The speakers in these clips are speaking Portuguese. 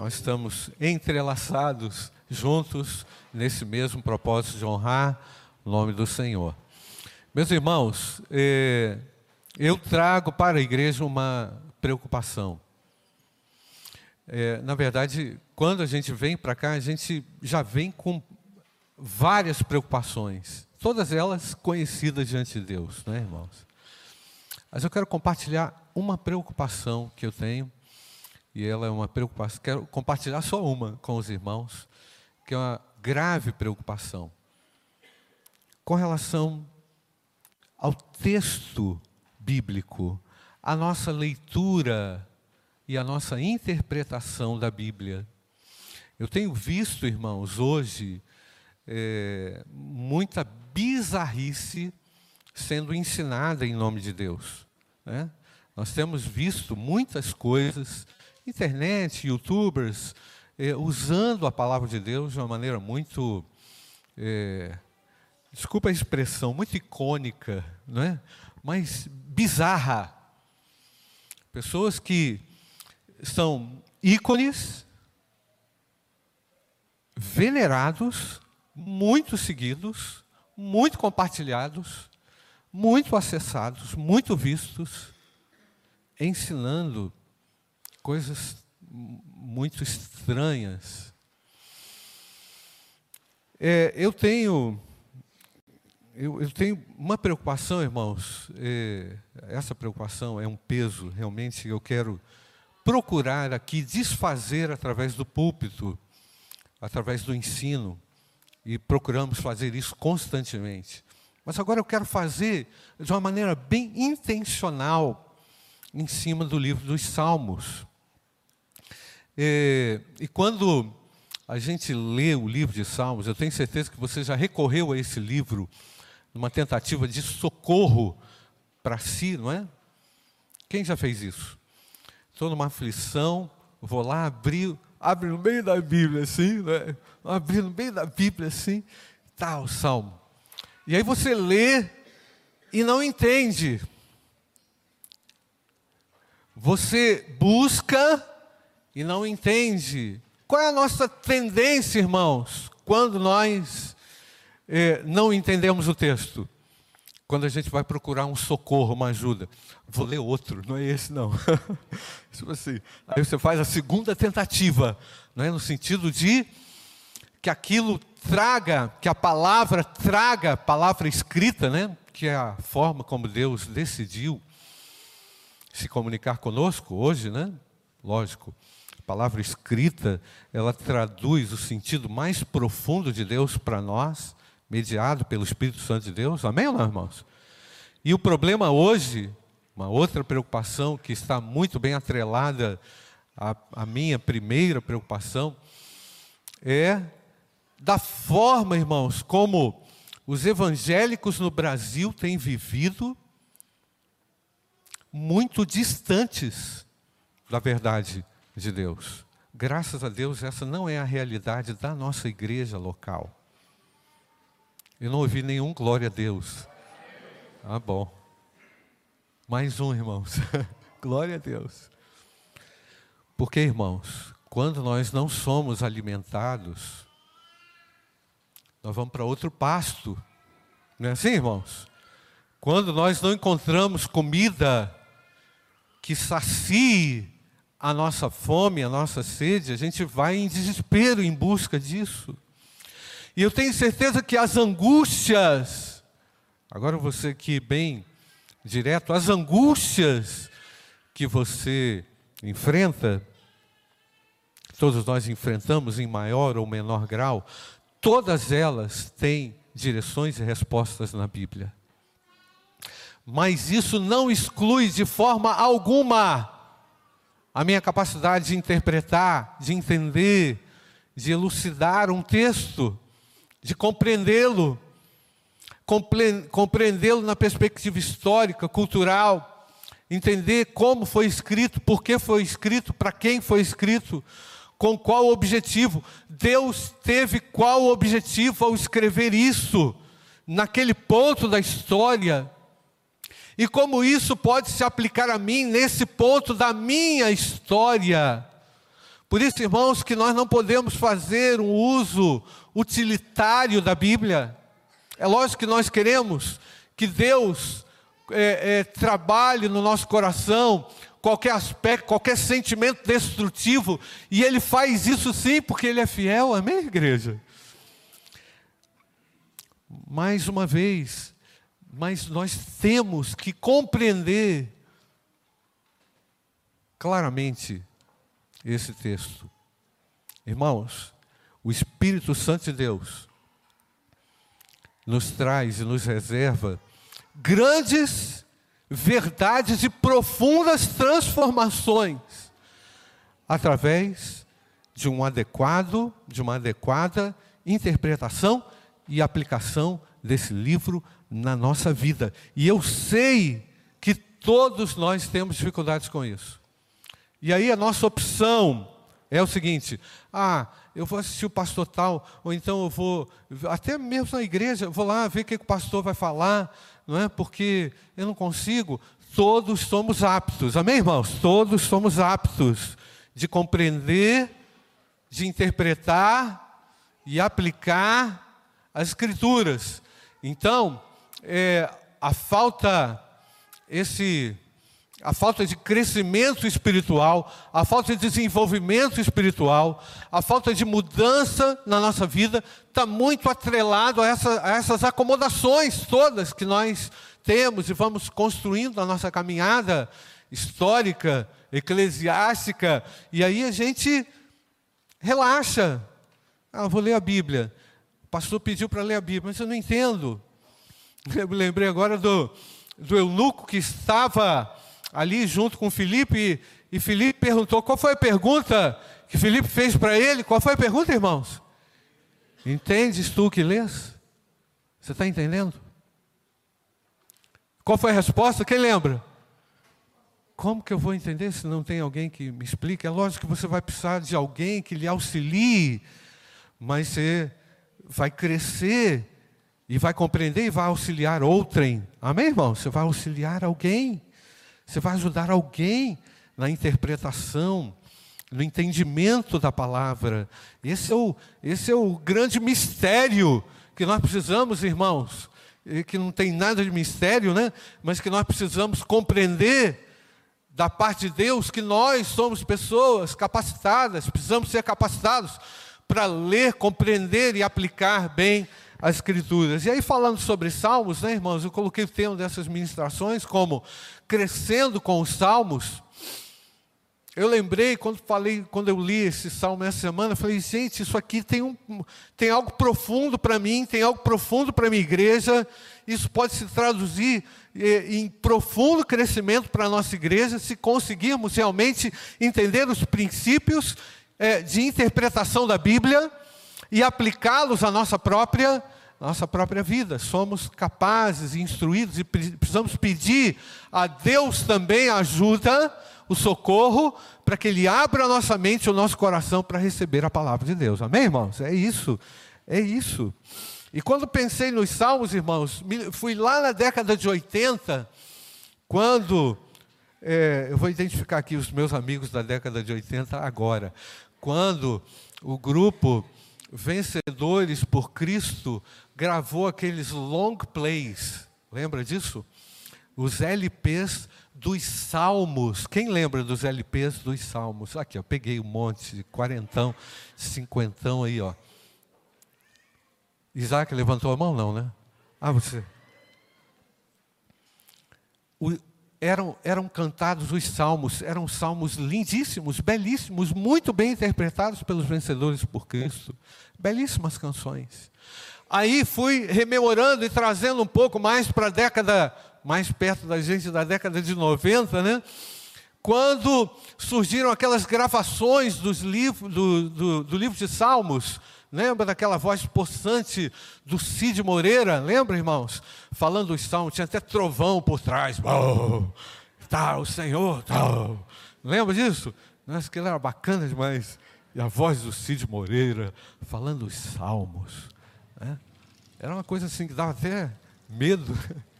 nós estamos entrelaçados, juntos, nesse mesmo propósito de honrar o nome do Senhor. Meus irmãos, eh, eu trago para a igreja uma preocupação. É, na verdade, quando a gente vem para cá, a gente já vem com várias preocupações, todas elas conhecidas diante de Deus, né, irmãos? Mas eu quero compartilhar uma preocupação que eu tenho, e ela é uma preocupação, quero compartilhar só uma com os irmãos, que é uma grave preocupação, com relação ao texto bíblico, a nossa leitura e a nossa interpretação da Bíblia. Eu tenho visto, irmãos, hoje, é, muita bizarrice sendo ensinada em nome de Deus. Né? Nós temos visto muitas coisas, internet, youtubers, é, usando a palavra de Deus de uma maneira muito, é, desculpa a expressão, muito icônica, não é? mas bizarra. Pessoas que são ícones, venerados, muito seguidos, muito compartilhados, muito acessados, muito vistos, ensinando coisas muito estranhas. É, eu tenho eu, eu, tenho uma preocupação, irmãos. É, essa preocupação é um peso, realmente. Eu quero procurar aqui desfazer através do púlpito, através do ensino, e procuramos fazer isso constantemente. Mas agora eu quero fazer de uma maneira bem intencional, em cima do livro dos Salmos. É, e quando a gente lê o livro de Salmos, eu tenho certeza que você já recorreu a esse livro numa tentativa de socorro para si, não é? Quem já fez isso? Estou numa aflição, vou lá abrir, abre no meio da Bíblia assim, né? abrir no meio da Bíblia assim, tá o salmo. E aí você lê e não entende. Você busca e não entende. Qual é a nossa tendência, irmãos, quando nós é, não entendemos o texto. Quando a gente vai procurar um socorro, uma ajuda, vou ler outro, não é esse não. tipo assim, aí você faz a segunda tentativa, não é no sentido de que aquilo traga, que a palavra traga, palavra escrita, né? Que é a forma como Deus decidiu se comunicar conosco hoje, né? Lógico, palavra escrita, ela traduz o sentido mais profundo de Deus para nós mediado pelo Espírito Santo de Deus. Amém ou não, irmãos? E o problema hoje, uma outra preocupação que está muito bem atrelada à, à minha primeira preocupação, é da forma, irmãos, como os evangélicos no Brasil têm vivido muito distantes da verdade de Deus. Graças a Deus, essa não é a realidade da nossa igreja local. Eu não ouvi nenhum glória a Deus. Ah, bom. Mais um, irmãos. glória a Deus. Porque, irmãos, quando nós não somos alimentados, nós vamos para outro pasto. Não é assim, irmãos? Quando nós não encontramos comida que sacie a nossa fome, a nossa sede, a gente vai em desespero em busca disso. E eu tenho certeza que as angústias, agora você aqui bem direto, as angústias que você enfrenta, todos nós enfrentamos em maior ou menor grau, todas elas têm direções e respostas na Bíblia. Mas isso não exclui de forma alguma a minha capacidade de interpretar, de entender, de elucidar um texto de compreendê-lo, compreendê-lo na perspectiva histórica, cultural, entender como foi escrito, por que foi escrito, para quem foi escrito, com qual objetivo. Deus teve qual objetivo ao escrever isso, naquele ponto da história. E como isso pode se aplicar a mim nesse ponto da minha história. Por isso, irmãos, que nós não podemos fazer um uso utilitário da Bíblia. É lógico que nós queremos que Deus é, é, trabalhe no nosso coração qualquer aspecto, qualquer sentimento destrutivo, e Ele faz isso sim, porque Ele é fiel, amém, igreja? Mais uma vez, mas nós temos que compreender claramente esse texto. Irmãos, o Espírito Santo de Deus nos traz e nos reserva grandes verdades e profundas transformações através de um adequado, de uma adequada interpretação e aplicação desse livro na nossa vida. E eu sei que todos nós temos dificuldades com isso. E aí a nossa opção é o seguinte: ah, eu vou assistir o pastor tal, ou então eu vou, até mesmo na igreja, vou lá ver o que o pastor vai falar, não é? Porque eu não consigo. Todos somos aptos, amém, irmãos? Todos somos aptos de compreender, de interpretar e aplicar as Escrituras. Então, é, a falta, esse a falta de crescimento espiritual, a falta de desenvolvimento espiritual, a falta de mudança na nossa vida, está muito atrelado a, essa, a, essas acomodações todas que nós temos e vamos construindo na nossa caminhada histórica, eclesiástica, e aí a gente relaxa. Ah, vou ler a Bíblia. O pastor pediu para ler a Bíblia, mas eu não entendo. Eu me lembrei agora do, do eunuco que estava ali junto com Felipe, e Felipe perguntou: qual foi a pergunta que Felipe fez para ele? Qual foi a pergunta, irmãos? Entendes tu que lês? Você está entendendo? Qual foi a resposta? Quem lembra? Como que eu vou entender se não tem alguém que me explique? É lógico que você vai precisar de alguém que lhe auxilie, mas você vai crescer e vai compreender e vai auxiliar outrem. Amém, irmão? Você vai auxiliar alguém. Você vai ajudar alguém na interpretação, no entendimento da palavra. Esse é o, esse é o grande mistério que nós precisamos, irmãos, que não tem nada de mistério, né? mas que nós precisamos compreender da parte de Deus que nós somos pessoas capacitadas, precisamos ser capacitados para ler, compreender e aplicar bem as Escrituras. E aí, falando sobre Salmos, né, irmãos, eu coloquei o tema dessas ministrações como crescendo com os Salmos. Eu lembrei quando falei, quando eu li esse salmo essa semana, eu falei, gente, isso aqui tem, um, tem algo profundo para mim, tem algo profundo para a minha igreja, isso pode se traduzir eh, em profundo crescimento para a nossa igreja, se conseguirmos realmente entender os princípios eh, de interpretação da Bíblia e aplicá-los à nossa própria nossa própria vida. Somos capazes, instruídos e precisamos pedir a Deus também ajuda, o socorro, para que Ele abra a nossa mente e o nosso coração para receber a palavra de Deus. Amém, irmãos? É isso, é isso. E quando pensei nos salmos, irmãos, fui lá na década de 80, quando. É, eu vou identificar aqui os meus amigos da década de 80 agora. Quando o grupo Vencedores por Cristo gravou aqueles long plays, lembra disso? Os LPs dos Salmos. Quem lembra dos LPs dos Salmos? Aqui, eu peguei um monte de quarentão, cinquentão aí, ó. Isaac levantou a mão, não, né? Ah, você. Eram, eram cantados os salmos, eram salmos lindíssimos, belíssimos, muito bem interpretados pelos vencedores por Cristo. Belíssimas canções. Aí fui rememorando e trazendo um pouco mais para a década, mais perto da gente, da década de 90, né? Quando surgiram aquelas gravações dos livros, do, do, do livro de Salmos, Lembra daquela voz possante do Cid Moreira? Lembra, irmãos? Falando os salmos, tinha até trovão por trás. Oh, tá, o Senhor, tá. Lembra disso? Nossa, aquilo era bacana demais. E a voz do Cid Moreira, falando os salmos. Né? Era uma coisa assim que dava até medo.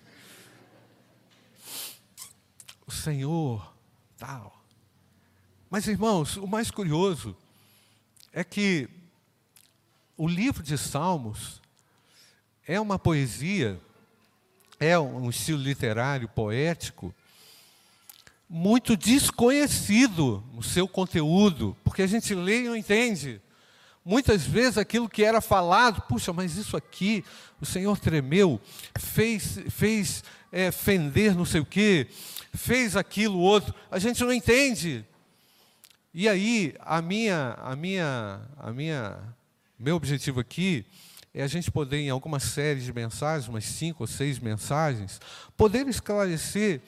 O Senhor, tal. Mas, irmãos, o mais curioso é que o livro de Salmos é uma poesia, é um estilo literário, poético, muito desconhecido no seu conteúdo, porque a gente lê e não entende. Muitas vezes aquilo que era falado, puxa, mas isso aqui, o Senhor tremeu, fez, fez é, fender não sei o quê, fez aquilo outro, a gente não entende. E aí, a minha, a minha, a minha, meu objetivo aqui é a gente poder, em alguma série de mensagens, umas cinco ou seis mensagens, poder esclarecer,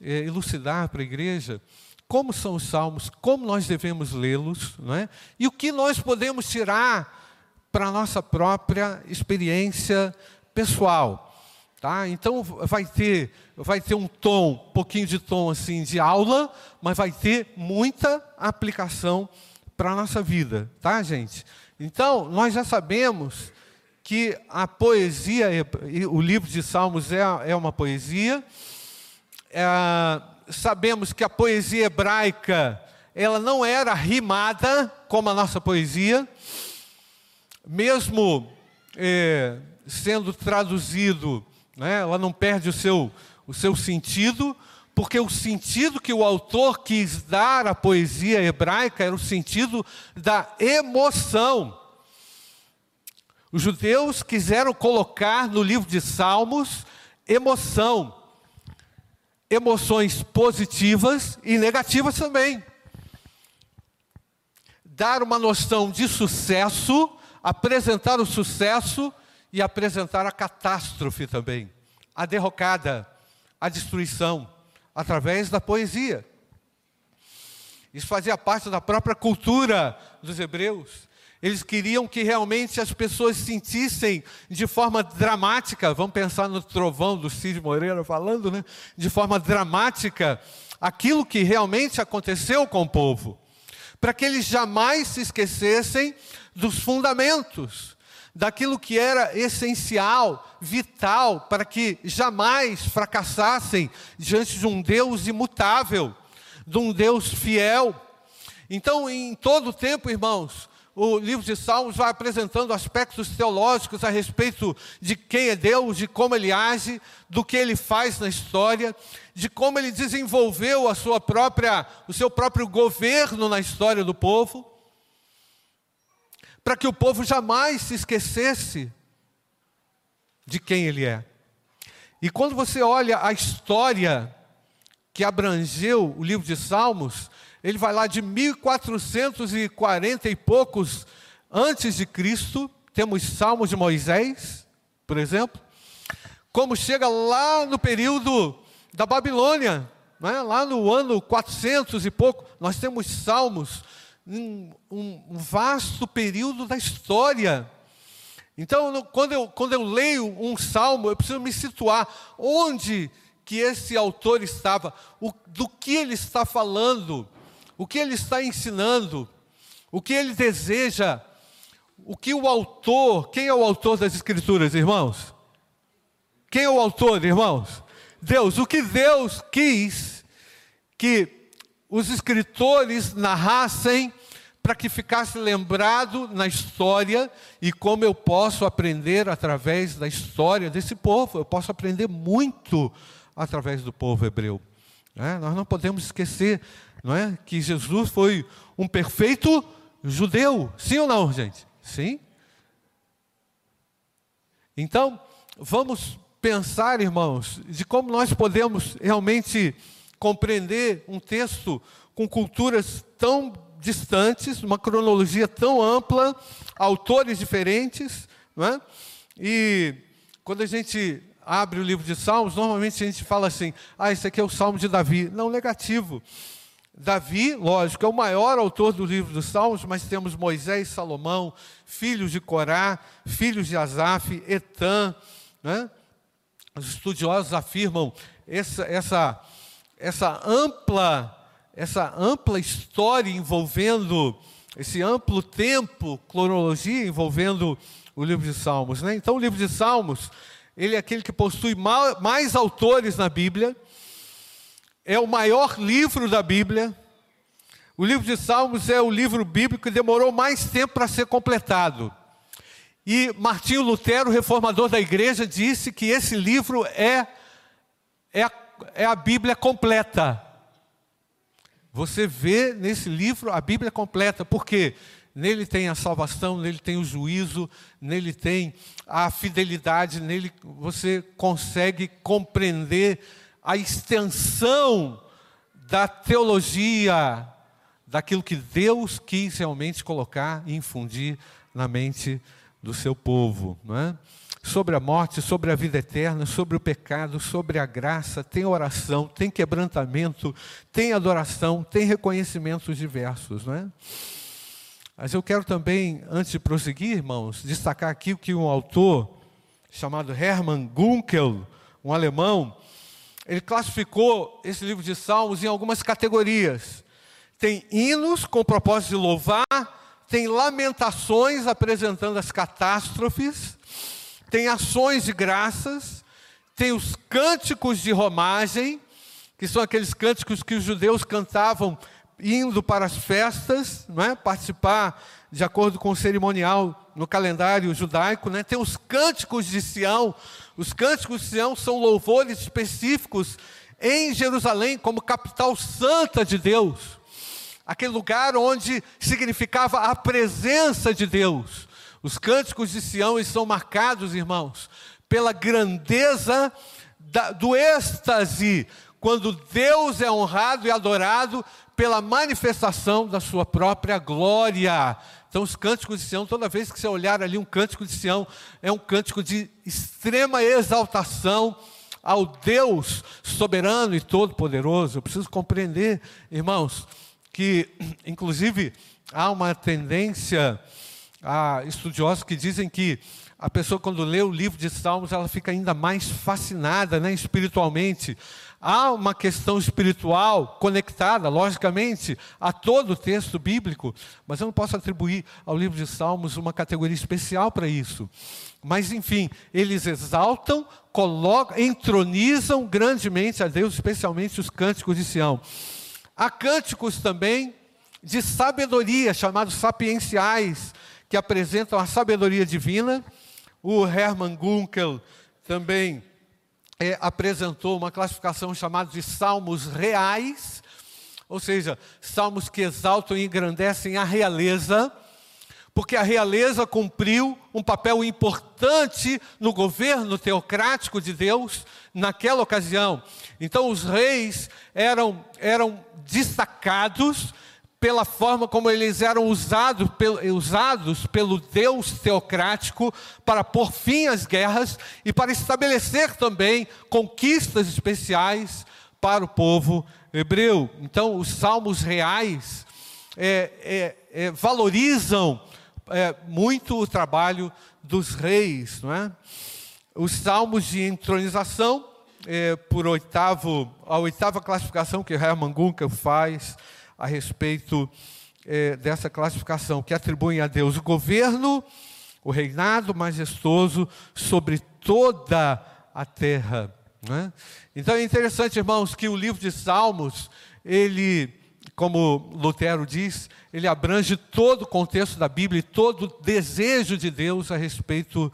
é, elucidar para a igreja como são os salmos, como nós devemos lê-los, não é? e o que nós podemos tirar para a nossa própria experiência pessoal. Tá? Então vai ter, vai ter um tom, um pouquinho de tom assim de aula, mas vai ter muita aplicação para a nossa vida, tá, gente? Então, nós já sabemos que a poesia, o livro de Salmos é, é uma poesia. É, sabemos que a poesia hebraica, ela não era rimada como a nossa poesia, mesmo é, sendo traduzido né? ela não perde o seu, o seu sentido, porque o sentido que o autor quis dar à poesia hebraica era o sentido da emoção. Os judeus quiseram colocar no livro de Salmos emoção, emoções positivas e negativas também. Dar uma noção de sucesso, apresentar o sucesso e apresentar a catástrofe também, a derrocada, a destruição, através da poesia. Isso fazia parte da própria cultura dos hebreus. Eles queriam que realmente as pessoas sentissem de forma dramática, vamos pensar no trovão do Cid Moreira falando, né? De forma dramática, aquilo que realmente aconteceu com o povo, para que eles jamais se esquecessem dos fundamentos, daquilo que era essencial, vital, para que jamais fracassassem diante de um Deus imutável, de um Deus fiel. Então, em todo o tempo, irmãos, o livro de Salmos vai apresentando aspectos teológicos a respeito de quem é Deus, de como ele age, do que ele faz na história, de como ele desenvolveu a sua própria, o seu próprio governo na história do povo para que o povo jamais se esquecesse de quem ele é. E quando você olha a história que abrangeu o livro de Salmos, ele vai lá de 1440 e poucos antes de Cristo, temos Salmos de Moisés, por exemplo, como chega lá no período da Babilônia, né? lá no ano 400 e pouco, nós temos Salmos um, um vasto período da história. Então, quando eu, quando eu leio um salmo, eu preciso me situar onde que esse autor estava, o, do que ele está falando, o que ele está ensinando, o que ele deseja, o que o autor, quem é o autor das Escrituras, irmãos? Quem é o autor, irmãos? Deus. O que Deus quis que os escritores narrassem para que ficasse lembrado na história e como eu posso aprender através da história desse povo. Eu posso aprender muito através do povo hebreu. É? Nós não podemos esquecer não é, que Jesus foi um perfeito judeu. Sim ou não, gente? Sim. Então, vamos pensar, irmãos, de como nós podemos realmente compreender um texto com culturas tão distantes, uma cronologia tão ampla, autores diferentes, não é? E quando a gente abre o livro de Salmos, normalmente a gente fala assim: ah, esse aqui é o Salmo de Davi. Não, negativo. Davi, lógico, é o maior autor do livro dos Salmos, mas temos Moisés, Salomão, filhos de Corá, filhos de Asaf, Etã. Né? Os estudiosos afirmam essa, essa, essa ampla essa ampla história envolvendo, esse amplo tempo, cronologia envolvendo o livro de Salmos. Né? Então, o livro de Salmos, ele é aquele que possui mais autores na Bíblia, é o maior livro da Bíblia, O livro de Salmos é o livro bíblico que demorou mais tempo para ser completado. E Martinho Lutero, reformador da igreja, disse que esse livro é, é, é a Bíblia completa. Você vê nesse livro a Bíblia completa, porque nele tem a salvação, nele tem o juízo, nele tem a fidelidade, nele você consegue compreender a extensão da teologia, daquilo que Deus quis realmente colocar e infundir na mente do seu povo, não é? Sobre a morte, sobre a vida eterna, sobre o pecado, sobre a graça, tem oração, tem quebrantamento, tem adoração, tem reconhecimentos diversos, não é? Mas eu quero também, antes de prosseguir, irmãos, destacar aqui que um autor chamado Hermann Gunkel, um alemão, ele classificou esse livro de Salmos em algumas categorias. Tem hinos com o propósito de louvar, tem lamentações apresentando as catástrofes, tem ações de graças, tem os cânticos de romagem, que são aqueles cânticos que os judeus cantavam indo para as festas, não é? participar de acordo com o cerimonial no calendário judaico, né? tem os cânticos de Sião. Os cânticos de Sião são louvores específicos em Jerusalém, como capital santa de Deus, aquele lugar onde significava a presença de Deus. Os cânticos de Sião são marcados, irmãos, pela grandeza da, do êxtase, quando Deus é honrado e adorado pela manifestação da sua própria glória. Então, os cânticos de Sião, toda vez que você olhar ali um cântico de Sião, é um cântico de extrema exaltação ao Deus soberano e todo-poderoso. Eu preciso compreender, irmãos, que, inclusive, há uma tendência a estudiosos que dizem que a pessoa, quando lê o livro de Salmos, ela fica ainda mais fascinada né, espiritualmente. Há uma questão espiritual conectada, logicamente, a todo o texto bíblico, mas eu não posso atribuir ao livro de Salmos uma categoria especial para isso. Mas, enfim, eles exaltam, colocam, entronizam grandemente a Deus, especialmente os cânticos de Sião. Há cânticos também de sabedoria, chamados sapienciais, que apresentam a sabedoria divina. O Hermann Gunkel também é, apresentou uma classificação chamada de salmos reais, ou seja, salmos que exaltam e engrandecem a realeza, porque a realeza cumpriu um papel importante no governo teocrático de Deus naquela ocasião. Então, os reis eram, eram destacados pela forma como eles eram usados, usados pelo Deus teocrático para pôr fim às guerras e para estabelecer também conquistas especiais para o povo hebreu. Então, os salmos reais é, é, é, valorizam é, muito o trabalho dos reis, não é? Os salmos de entronização, é, por oitavo, a oitava classificação que Hermann Gunkel faz, a respeito é, dessa classificação, que atribuem a Deus o governo, o reinado majestoso sobre toda a terra. Né? Então é interessante, irmãos, que o livro de Salmos, ele, como Lutero diz, ele abrange todo o contexto da Bíblia e todo o desejo de Deus a respeito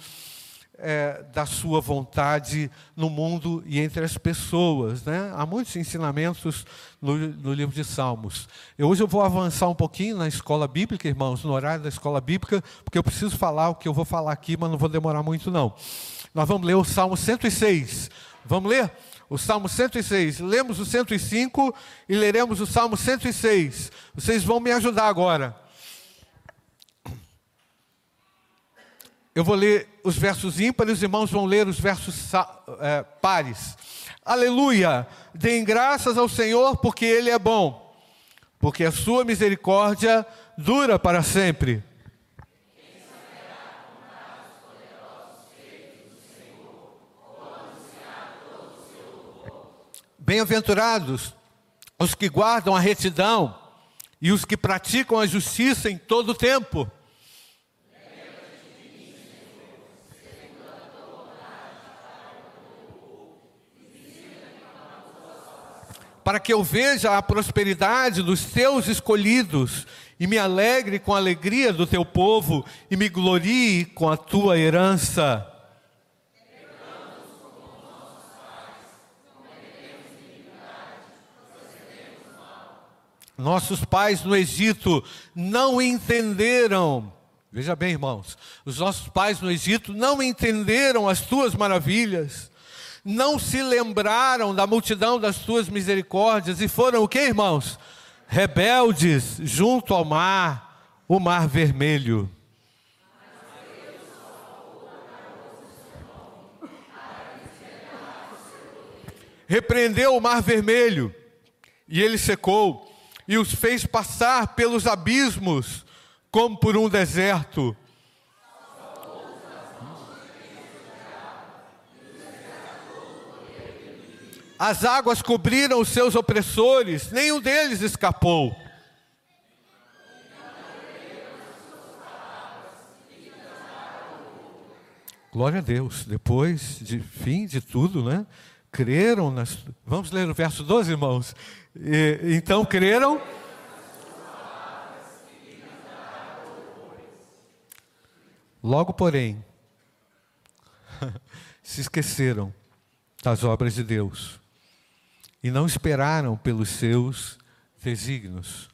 é, da sua vontade no mundo e entre as pessoas. Né? Há muitos ensinamentos no, no, livro de Salmos. Eu, hoje eu vou avançar um pouquinho na escola bíblica, irmãos, no horário da escola bíblica, porque eu preciso falar o que eu vou falar aqui, mas não vou demorar muito não. Nós vamos ler o Salmo 106. Vamos ler? O Salmo 106. Lemos o 105 e leremos o Salmo 106. Vocês vão me ajudar agora. Eu vou ler os versos ímpares, os irmãos vão ler os versos é, pares. Aleluia! Deem graças ao Senhor, porque Ele é bom, porque a sua misericórdia dura para sempre. Bem-aventurados os que guardam a retidão e os que praticam a justiça em todo o tempo. Para que eu veja a prosperidade dos teus escolhidos e me alegre com a alegria do teu povo e me glorie com a tua herança. Nossos pais no Egito não entenderam, veja bem, irmãos, os nossos pais no Egito não entenderam as tuas maravilhas, não se lembraram da multidão das tuas misericórdias e foram o que, irmãos? Rebeldes junto ao mar, o mar vermelho. Repreendeu o mar vermelho e ele secou e os fez passar pelos abismos como por um deserto. As águas cobriram os seus opressores, nenhum deles escapou. Glória a Deus. Depois de fim de tudo, né? Creram nas. Vamos ler o verso 12, irmãos. E, então creram. Logo, porém, se esqueceram das obras de Deus e não esperaram pelos seus desígnios.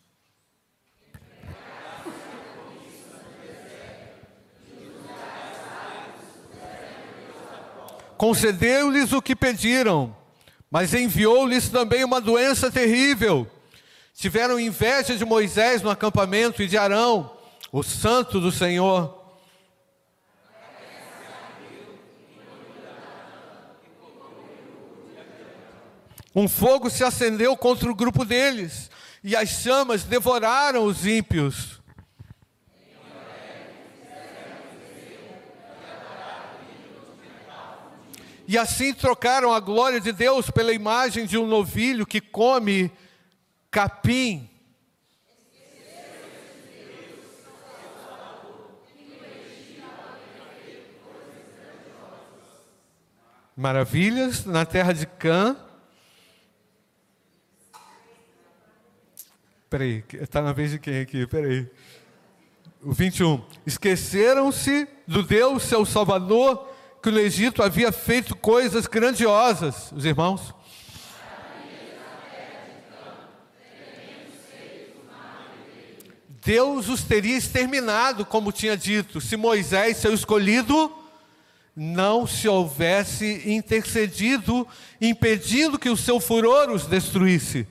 Concedeu-lhes o que pediram, mas enviou-lhes também uma doença terrível. Tiveram inveja de Moisés no acampamento e de Arão, o santo do Senhor. Um fogo se acendeu contra o grupo deles, e as chamas devoraram os ímpios. E assim trocaram a glória de Deus pela imagem de um novilho que come capim. Maravilhas na terra de Cã Peraí, está na vez de quem aqui? Peraí. O 21. Esqueceram-se do Deus, seu Salvador, que no Egito havia feito coisas grandiosas. Os irmãos? Deus os teria exterminado, como tinha dito, se Moisés, seu escolhido, não se houvesse intercedido, impedindo que o seu furor os destruísse.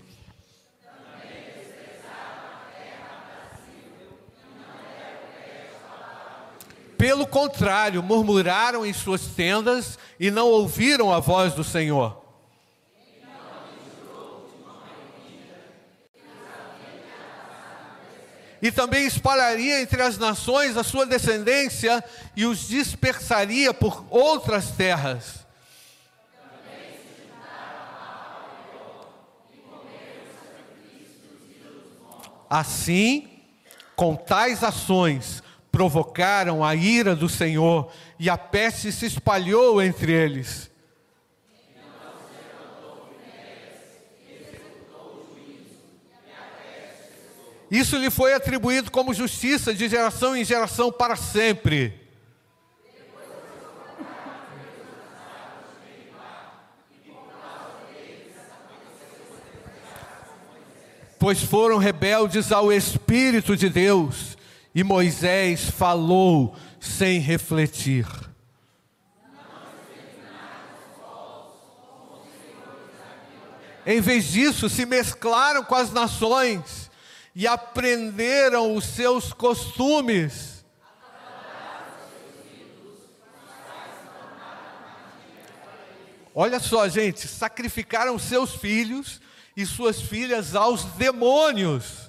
Pelo contrário, murmuraram em suas tendas e não ouviram a voz do Senhor. E também espalharia entre as nações a sua descendência e os dispersaria por outras terras. Assim, com tais ações, provocaram a ira do Senhor e a peste se espalhou entre eles. Isso lhe foi atribuído como justiça de geração em geração para sempre. Pois foram rebeldes ao Espírito de Deus e Moisés falou sem refletir. Em vez disso, se mesclaram com as nações e aprenderam os seus costumes. Olha só, gente, sacrificaram seus filhos e suas filhas aos demônios.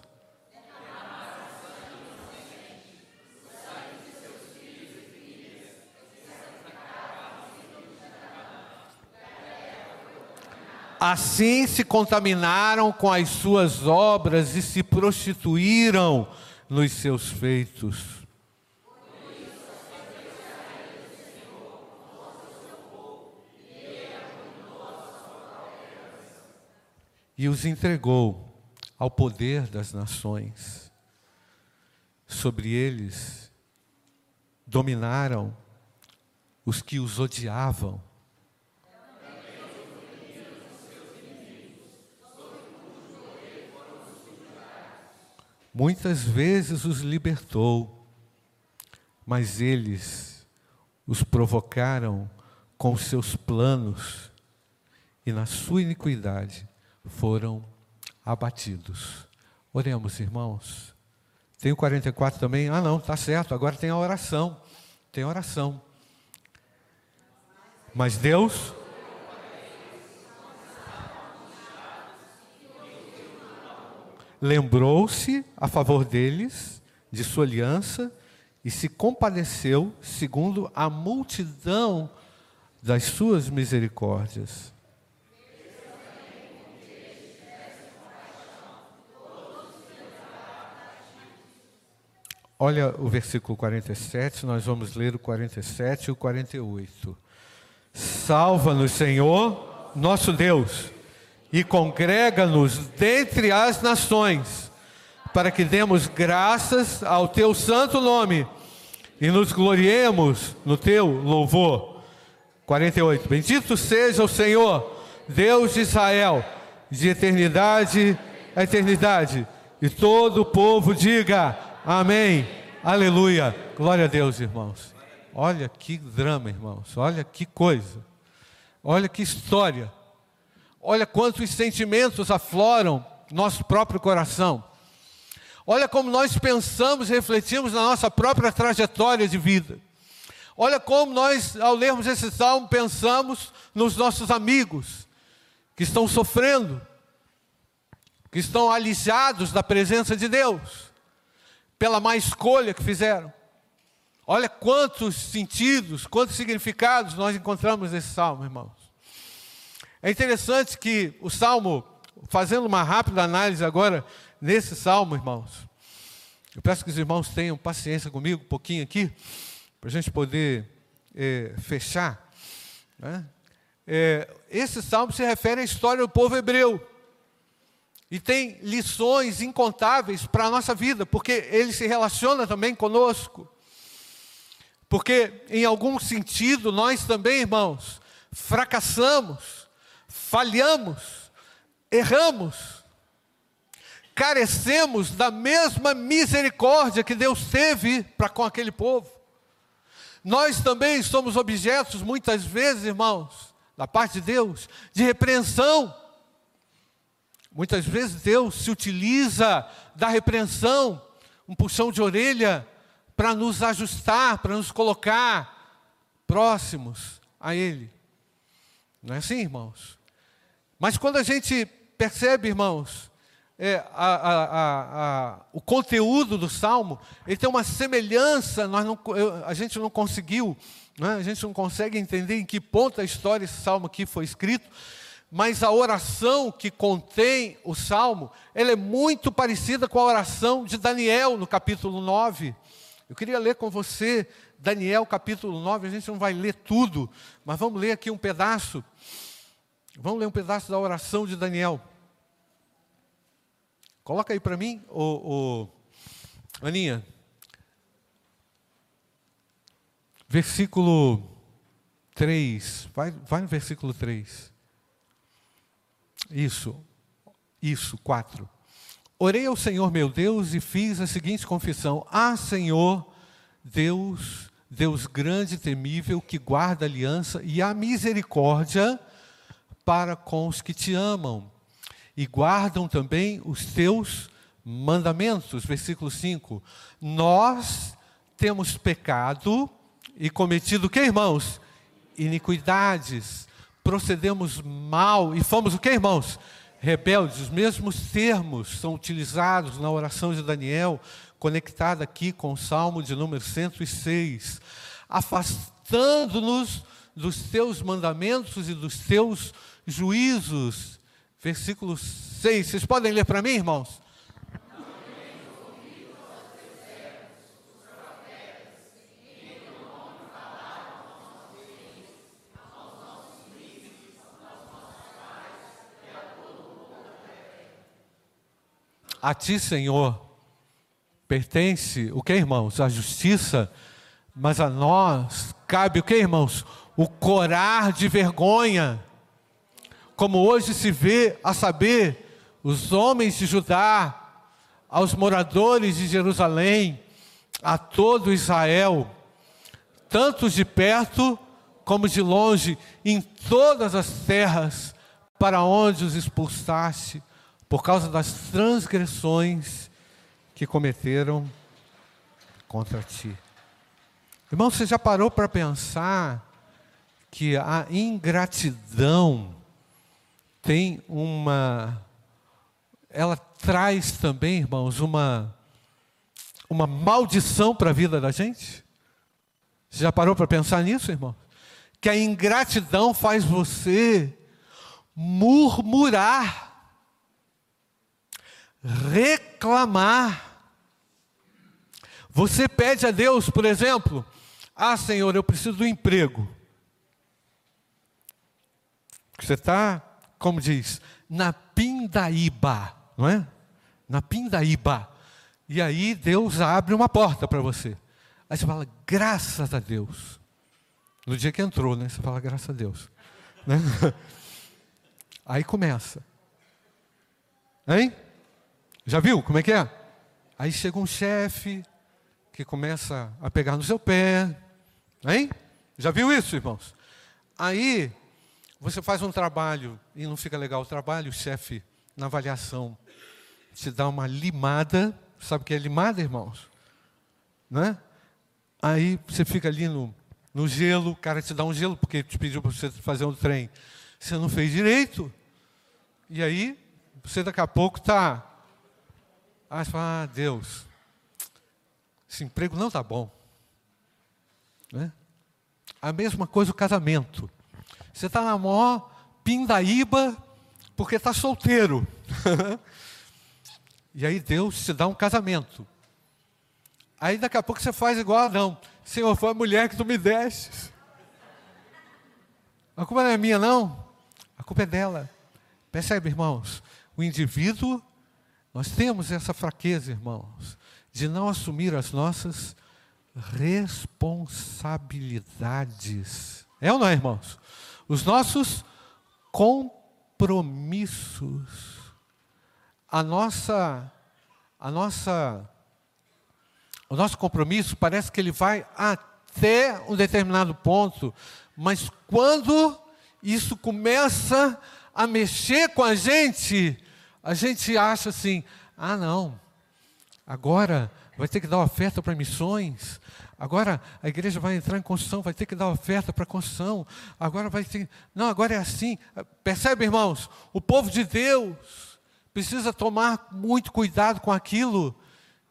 Assim se contaminaram com as suas obras e se prostituíram nos seus feitos. e os entregou ao poder das nações. Sobre eles dominaram os que os odiavam. Muitas vezes os libertou, mas eles os provocaram com seus planos e na sua iniquidade foram abatidos. Oremos, irmãos. Tem o 44 também? Ah, não, tá certo. Agora tem a oração. Tem oração. Mas Deus lembrou-se a favor deles de sua aliança e se compadeceu segundo a multidão das suas misericórdias. Olha o versículo 47, nós vamos ler o 47 e o 48. Salva-nos, Senhor, nosso Deus, e congrega-nos dentre as nações, para que demos graças ao teu santo nome e nos gloriemos no teu louvor. 48. Bendito seja o Senhor, Deus de Israel, de eternidade a eternidade. E todo o povo diga: Amém. Aleluia. Glória a Deus, irmãos. Olha que drama, irmãos. Olha que coisa. Olha que história. Olha quantos sentimentos afloram nosso próprio coração. Olha como nós pensamos e refletimos na nossa própria trajetória de vida. Olha como nós, ao lermos esse salmo, pensamos nos nossos amigos que estão sofrendo, que estão alijados da presença de Deus pela má escolha que fizeram. Olha quantos sentidos, quantos significados nós encontramos nesse salmo, irmãos. É interessante que o salmo, fazendo uma rápida análise agora nesse salmo, irmãos, eu peço que os irmãos tenham paciência comigo um pouquinho aqui, para a gente poder é, fechar. Né? É, esse salmo se refere à história do povo hebreu e tem lições incontáveis para a nossa vida, porque ele se relaciona também conosco. Porque, em algum sentido, nós também, irmãos, fracassamos, falhamos, erramos, carecemos da mesma misericórdia que Deus teve para com aquele povo. Nós também somos objetos, muitas vezes, irmãos, da parte de Deus, de repreensão Muitas vezes Deus se utiliza da repreensão, um puxão de orelha, para nos ajustar, para nos colocar próximos a Ele. Não é assim, irmãos? Mas quando a gente percebe, irmãos, é, a, a, a, o conteúdo do salmo, ele tem uma semelhança, nós não, eu, a gente não conseguiu, né, a gente não consegue entender em que ponto a história esse salmo aqui foi escrito, mas a oração que contém o salmo, ela é muito parecida com a oração de Daniel no capítulo 9. Eu queria ler com você Daniel capítulo 9, a gente não vai ler tudo, mas vamos ler aqui um pedaço. Vamos ler um pedaço da oração de Daniel. Coloca aí para mim, o, Aninha. Versículo 3. Vai, vai no versículo 3. Isso, isso, quatro. Orei ao Senhor meu Deus e fiz a seguinte confissão: Ah, Senhor, Deus, Deus grande e temível, que guarda a aliança e a misericórdia para com os que te amam e guardam também os teus mandamentos. Versículo 5. Nós temos pecado e cometido que, irmãos? Iniquidades procedemos mal e fomos o que, irmãos? Rebeldes. Os mesmos termos são utilizados na oração de Daniel, conectada aqui com o Salmo de número 106. Afastando-nos dos teus mandamentos e dos teus juízos. Versículo 6. Vocês podem ler para mim, irmãos? A ti, Senhor, pertence o que, irmãos? A justiça, mas a nós cabe o que, irmãos? O corar de vergonha. Como hoje se vê, a saber, os homens de Judá, aos moradores de Jerusalém, a todo Israel, tanto de perto como de longe, em todas as terras para onde os expulsaste, por causa das transgressões que cometeram contra ti. Irmão, você já parou para pensar que a ingratidão tem uma. Ela traz também, irmãos, uma, uma maldição para a vida da gente? Você já parou para pensar nisso, irmão? Que a ingratidão faz você murmurar, reclamar. Você pede a Deus, por exemplo, ah, Senhor, eu preciso do emprego. Você está, como diz, na pindaíba, não é? Na pindaíba. E aí Deus abre uma porta para você. Aí você fala, graças a Deus. No dia que entrou, né? Você fala, graças a Deus. Né? Aí começa. Hein? Já viu como é que é? Aí chega um chefe que começa a pegar no seu pé. Hein? Já viu isso, irmãos? Aí você faz um trabalho e não fica legal o trabalho, o chefe, na avaliação, te dá uma limada. Sabe o que é limada, irmãos? Né? Aí você fica ali no, no gelo, o cara te dá um gelo porque te pediu para você fazer um trem. Você não fez direito. E aí, você daqui a pouco está. Ah, você fala, ah, Deus, esse emprego não está bom. Né? A mesma coisa o casamento. Você está na maior pindaíba porque está solteiro. e aí Deus te dá um casamento. Aí daqui a pouco você faz igual não. Senhor, foi a mulher que tu me deste. A culpa não é minha, não. A culpa é dela. Percebe, irmãos? O indivíduo, nós temos essa fraqueza, irmãos, de não assumir as nossas responsabilidades. É ou não é, irmãos? Os nossos compromissos. A nossa a nossa o nosso compromisso parece que ele vai até um determinado ponto, mas quando isso começa a mexer com a gente, a gente acha assim: ah, não, agora vai ter que dar oferta para missões, agora a igreja vai entrar em construção, vai ter que dar oferta para construção, agora vai ter. Não, agora é assim. Percebe, irmãos? O povo de Deus precisa tomar muito cuidado com aquilo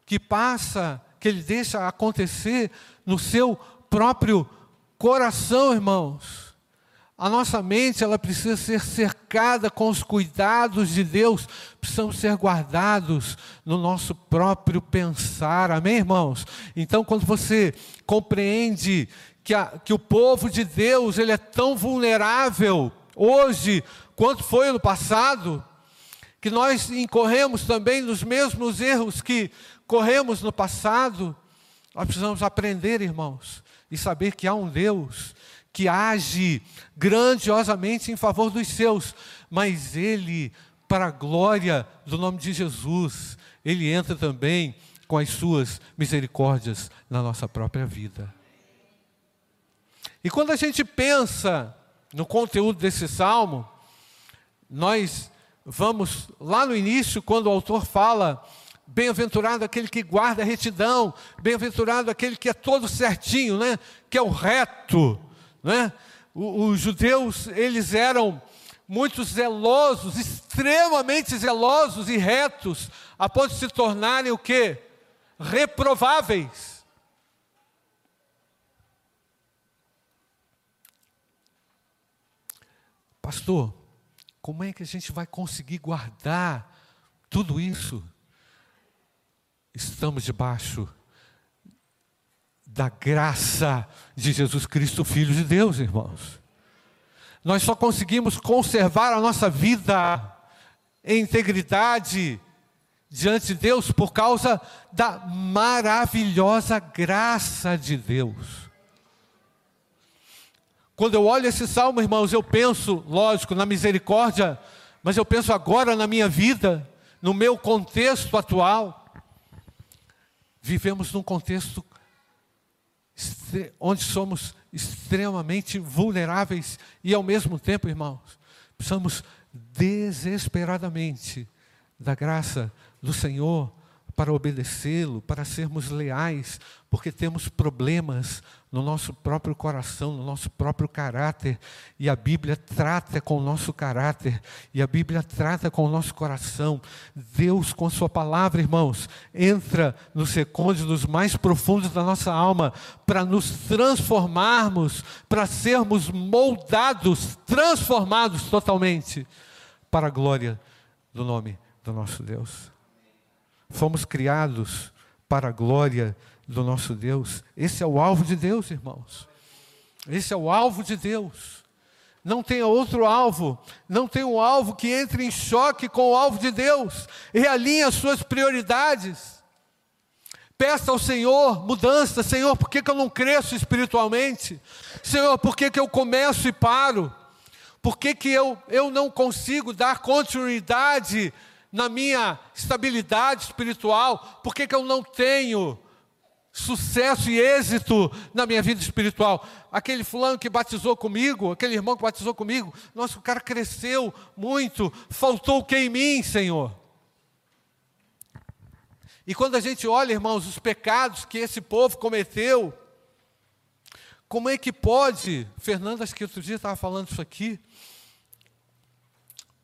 que passa que ele deixa acontecer no seu próprio coração, irmãos. A nossa mente, ela precisa ser cercada com os cuidados de Deus, precisamos ser guardados no nosso próprio pensar, amém, irmãos? Então, quando você compreende que, a, que o povo de Deus, ele é tão vulnerável hoje, quanto foi no passado, que nós incorremos também nos mesmos erros que corremos no passado, nós precisamos aprender, irmãos, e saber que há um Deus que age grandiosamente em favor dos seus, mas Ele, para a glória do nome de Jesus, Ele entra também com as suas misericórdias na nossa própria vida. E quando a gente pensa no conteúdo desse salmo, nós vamos lá no início, quando o autor fala Bem-aventurado aquele que guarda a retidão, bem-aventurado aquele que é todo certinho, né? que é o reto. Né? Os judeus, eles eram muito zelosos, extremamente zelosos e retos, a ponto de se tornarem o quê? Reprováveis. Pastor, como é que a gente vai conseguir guardar tudo isso? estamos debaixo da graça de Jesus Cristo, Filho de Deus, irmãos. Nós só conseguimos conservar a nossa vida em integridade diante de Deus por causa da maravilhosa graça de Deus. Quando eu olho esse salmo, irmãos, eu penso, lógico, na misericórdia, mas eu penso agora na minha vida, no meu contexto atual. Vivemos num contexto onde somos extremamente vulneráveis e, ao mesmo tempo, irmãos, precisamos desesperadamente da graça do Senhor para obedecê-lo, para sermos leais, porque temos problemas no nosso próprio coração, no nosso próprio caráter, e a Bíblia trata com o nosso caráter, e a Bíblia trata com o nosso coração. Deus, com Sua palavra, irmãos, entra nos recônditos mais profundos da nossa alma, para nos transformarmos, para sermos moldados, transformados totalmente, para a glória do nome do nosso Deus. Fomos criados para a glória do nosso Deus. Esse é o alvo de Deus, irmãos. Esse é o alvo de Deus. Não tenha outro alvo, não tem um alvo que entre em choque com o alvo de Deus. Realinhe as suas prioridades. Peça ao Senhor mudança. Senhor, por que, que eu não cresço espiritualmente? Senhor, por que, que eu começo e paro? Por que, que eu, eu não consigo dar continuidade na minha estabilidade espiritual? Por que, que eu não tenho sucesso e êxito na minha vida espiritual? Aquele fulano que batizou comigo, aquele irmão que batizou comigo, nossa, o cara cresceu muito, faltou o que em mim, Senhor? E quando a gente olha, irmãos, os pecados que esse povo cometeu, como é que pode, Fernando, acho que outro dia estava falando isso aqui,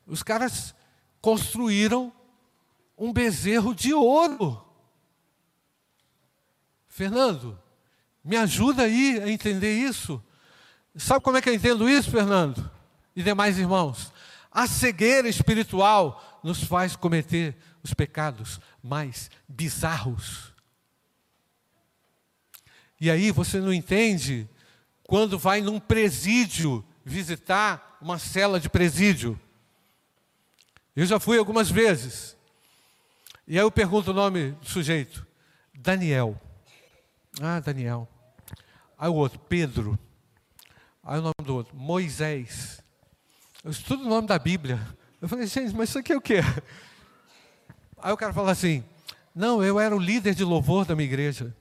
os caras construíram um bezerro de ouro. Fernando, me ajuda aí a entender isso. Sabe como é que eu entendo isso, Fernando? E demais irmãos? A cegueira espiritual nos faz cometer os pecados mais bizarros. E aí você não entende quando vai num presídio visitar uma cela de presídio. Eu já fui algumas vezes. E aí eu pergunto o nome do sujeito: Daniel. Ah, Daniel. Aí o outro, Pedro. Aí o nome do outro, Moisés. Eu estudo o nome da Bíblia. Eu falei, gente, mas isso aqui é o quê? Aí o cara fala assim: Não, eu era o líder de louvor da minha igreja.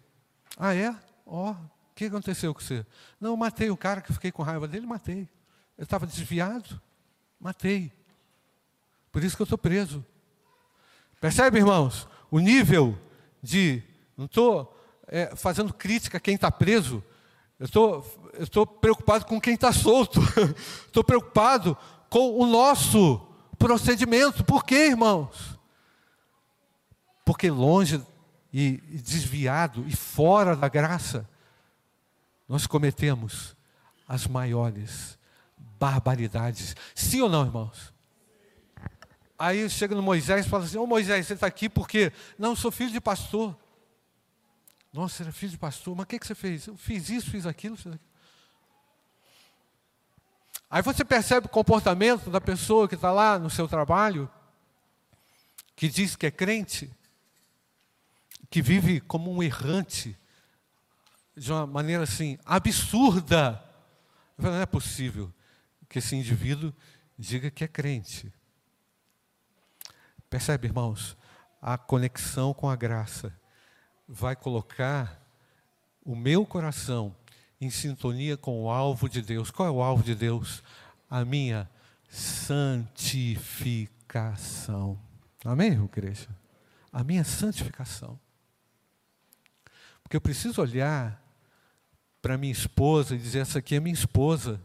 Ah, é? Ó, oh, o que aconteceu com você? Não, eu matei o cara que fiquei com raiva dele, matei. Eu estava desviado, matei. Por isso que eu estou preso. Percebe, irmãos? O nível de. Não estou é, fazendo crítica a quem está preso. Eu estou preocupado com quem está solto. Estou preocupado com o nosso procedimento. Por quê, irmãos? Porque longe e, e desviado e fora da graça, nós cometemos as maiores barbaridades. Sim ou não, irmãos? Aí chega no Moisés e fala assim: Ô oh, Moisés, você está aqui porque. Não, sou filho de pastor. Nossa, era filho de pastor, mas o que, que você fez? Eu fiz isso, fiz aquilo, fiz aquilo. Aí você percebe o comportamento da pessoa que está lá no seu trabalho, que diz que é crente, que vive como um errante, de uma maneira assim, absurda. Não é possível que esse indivíduo diga que é crente. Percebe, irmãos? A conexão com a graça vai colocar o meu coração em sintonia com o alvo de Deus. Qual é o alvo de Deus? A minha santificação. Amém, igreja? A minha santificação. Porque eu preciso olhar para minha esposa e dizer: essa aqui é minha esposa.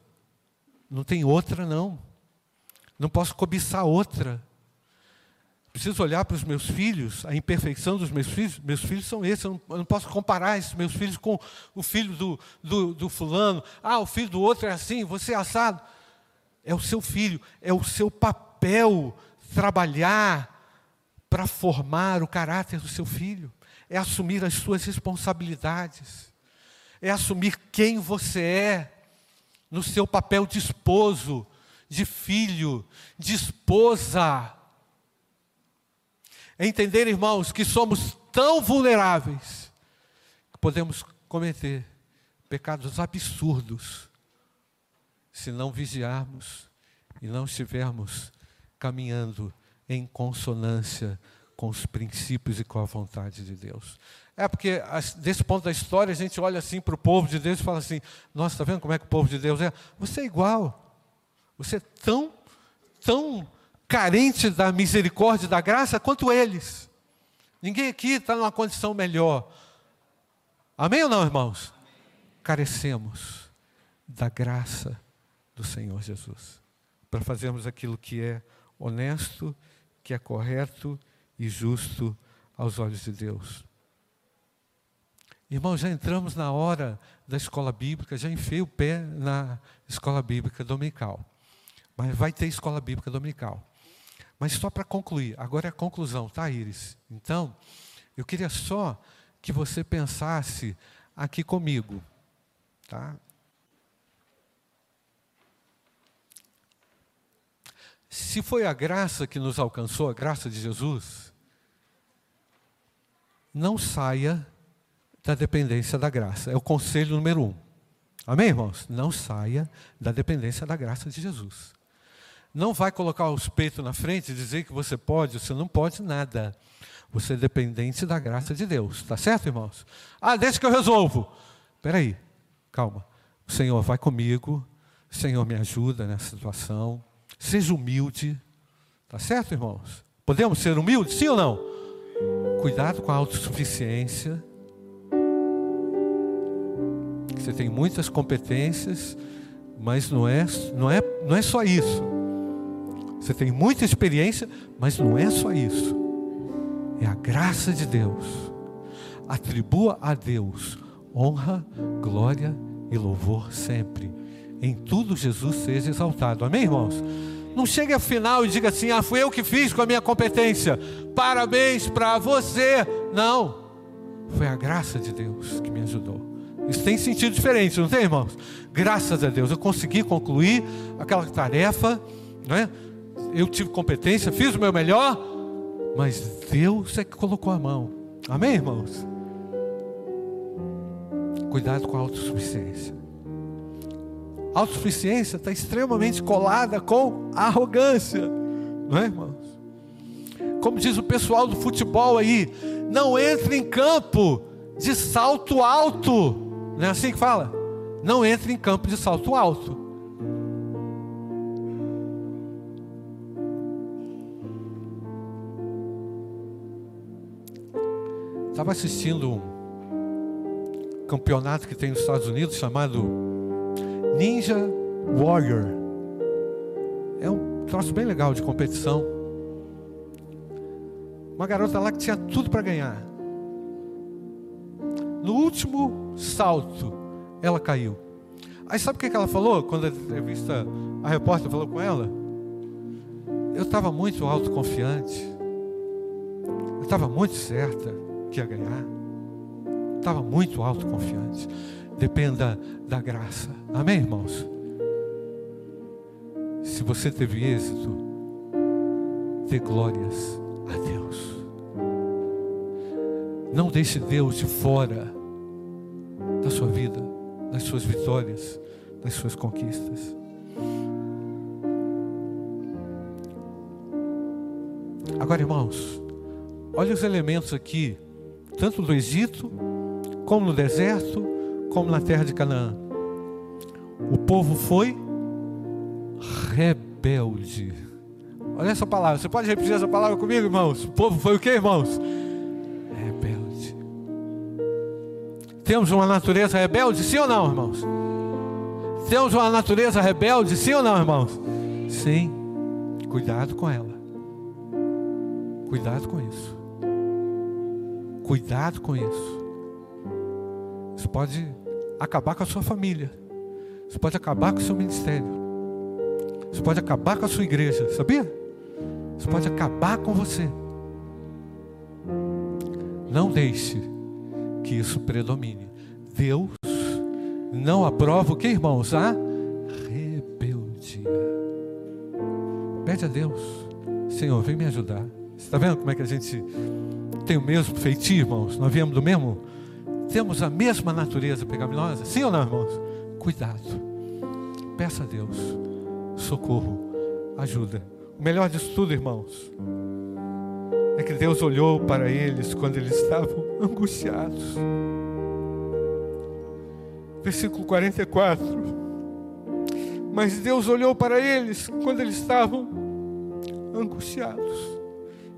Não tem outra, não. Não posso cobiçar outra. Preciso olhar para os meus filhos, a imperfeição dos meus filhos. Meus filhos são esses, eu não, eu não posso comparar esses meus filhos com o filho do, do, do, fulano. Ah, o filho do outro é assim, você é assado. É o seu filho, é o seu papel trabalhar para formar o caráter do seu filho. É assumir as suas responsabilidades. É assumir quem você é no seu papel de esposo, de filho, de esposa Entender, irmãos, que somos tão vulneráveis que podemos cometer pecados absurdos se não vigiarmos e não estivermos caminhando em consonância com os princípios e com a vontade de Deus. É porque, desse ponto da história, a gente olha assim para o povo de Deus e fala assim: Nossa, está vendo como é que o povo de Deus é? Você é igual. Você é tão, tão carente da misericórdia e da graça quanto eles. Ninguém aqui está numa condição melhor. Amém ou não, irmãos? Carecemos da graça do Senhor Jesus para fazermos aquilo que é honesto, que é correto e justo aos olhos de Deus. Irmãos, já entramos na hora da escola bíblica, já enfiei o pé na escola bíblica dominical. Mas vai ter escola bíblica dominical. Mas só para concluir, agora é a conclusão, tá, Iris? Então, eu queria só que você pensasse aqui comigo, tá? Se foi a graça que nos alcançou, a graça de Jesus, não saia da dependência da graça. É o conselho número um. Amém, irmãos? Não saia da dependência da graça de Jesus. Não vai colocar os peitos na frente e dizer que você pode, você não pode nada. Você é dependente da graça de Deus. Tá certo, irmãos? Ah, deixa que eu resolvo. Espera aí, calma. O Senhor vai comigo. O Senhor me ajuda nessa situação. Seja humilde. Tá certo, irmãos? Podemos ser humildes, sim ou não? Cuidado com a autossuficiência. Você tem muitas competências, mas não é, não é, não é só isso. Você tem muita experiência, mas não é só isso. É a graça de Deus. Atribua a Deus honra, glória e louvor sempre. Em tudo Jesus seja exaltado. Amém, irmãos? Não chegue ao final e diga assim: ah, fui eu que fiz com a minha competência. Parabéns para você. Não. Foi a graça de Deus que me ajudou. Isso tem sentido diferente, não tem, irmãos? Graças a Deus eu consegui concluir aquela tarefa, não é? Eu tive competência, fiz o meu melhor, mas Deus é que colocou a mão. Amém, irmãos? Cuidado com a autossuficiência. Autossuficiência está extremamente colada com arrogância, não é, irmãos? Como diz o pessoal do futebol aí, não entre em campo de salto alto, não é assim que fala? Não entre em campo de salto alto. Estava assistindo um campeonato que tem nos Estados Unidos chamado Ninja Warrior. É um troço bem legal de competição. Uma garota lá que tinha tudo para ganhar. No último salto, ela caiu. Aí sabe o que ela falou quando a entrevista, a repórter falou com ela? Eu estava muito autoconfiante. Eu estava muito certa que ia ganhar. Estava muito autoconfiante dependa da graça. Amém, irmãos? Se você teve êxito, dê glórias a Deus. Não deixe Deus de fora da sua vida, das suas vitórias, das suas conquistas. Agora, irmãos, olha os elementos aqui, tanto do Egito, como no deserto, como na terra de Canaã. O povo foi rebelde. Olha essa palavra. Você pode repetir essa palavra comigo, irmãos? O povo foi o que, irmãos? Rebelde. Temos uma natureza rebelde, sim ou não, irmãos? Temos uma natureza rebelde, sim ou não, irmãos? Sim. Cuidado com ela. Cuidado com isso. Cuidado com isso. Isso pode acabar com a sua família. Isso pode acabar com o seu ministério. Isso pode acabar com a sua igreja, sabia? Isso pode acabar com você. Não deixe que isso predomine. Deus não aprova o que, irmãos? A rebeldia. Pede a Deus, Senhor, vem me ajudar. Você está vendo como é que a gente tem o mesmo feitio, irmãos? Nós viemos do mesmo? Temos a mesma natureza pecaminosa? Sim ou não, irmãos? Cuidado. Peça a Deus socorro, ajuda. O melhor disso tudo, irmãos, é que Deus olhou para eles quando eles estavam angustiados. Versículo 44. Mas Deus olhou para eles quando eles estavam angustiados.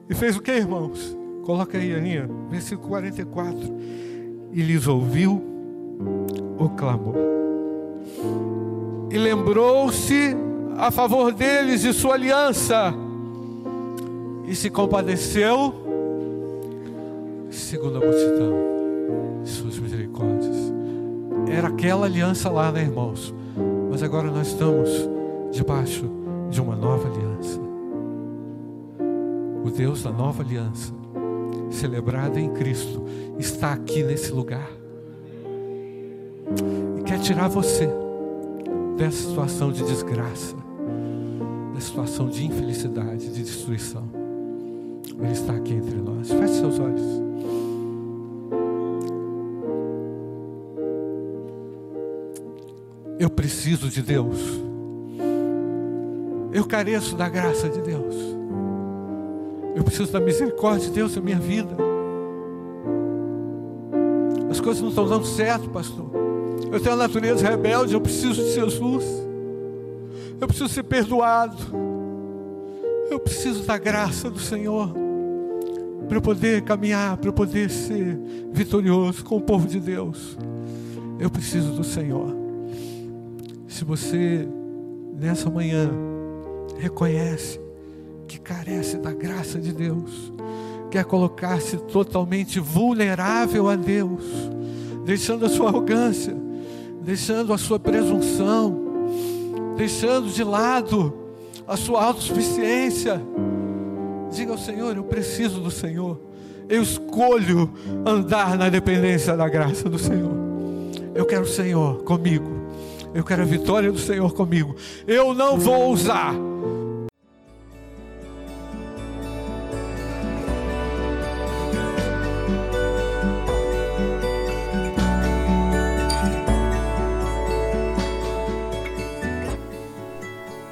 E fez o que, irmãos? Coloca aí, Aninha, versículo 44. E lhes ouviu o clamor. E lembrou-se a favor deles de sua aliança e se compadeceu segundo a multidão de suas misericórdias. Era aquela aliança lá, né, irmãos? Mas agora nós estamos debaixo de uma nova aliança. O Deus da nova aliança, celebrada em Cristo, está aqui nesse lugar e quer tirar você dessa situação de desgraça, dessa situação de infelicidade, de destruição. Ele está aqui entre nós. Feche seus olhos. Eu preciso de Deus. Eu careço da graça de Deus. Eu preciso da misericórdia de Deus na minha vida. As coisas não estão dando certo, pastor. Eu tenho a natureza rebelde, eu preciso de Jesus. Eu preciso ser perdoado. Eu preciso da graça do Senhor para eu poder caminhar, para eu poder ser vitorioso com o povo de Deus. Eu preciso do Senhor. Se você nessa manhã reconhece que carece da graça de Deus, quer colocar-se totalmente vulnerável a Deus, deixando a sua arrogância, deixando a sua presunção, deixando de lado a sua autossuficiência. Diga ao Senhor: Eu preciso do Senhor. Eu escolho andar na dependência da graça do Senhor. Eu quero o Senhor comigo. Eu quero a vitória do Senhor comigo. Eu não vou usar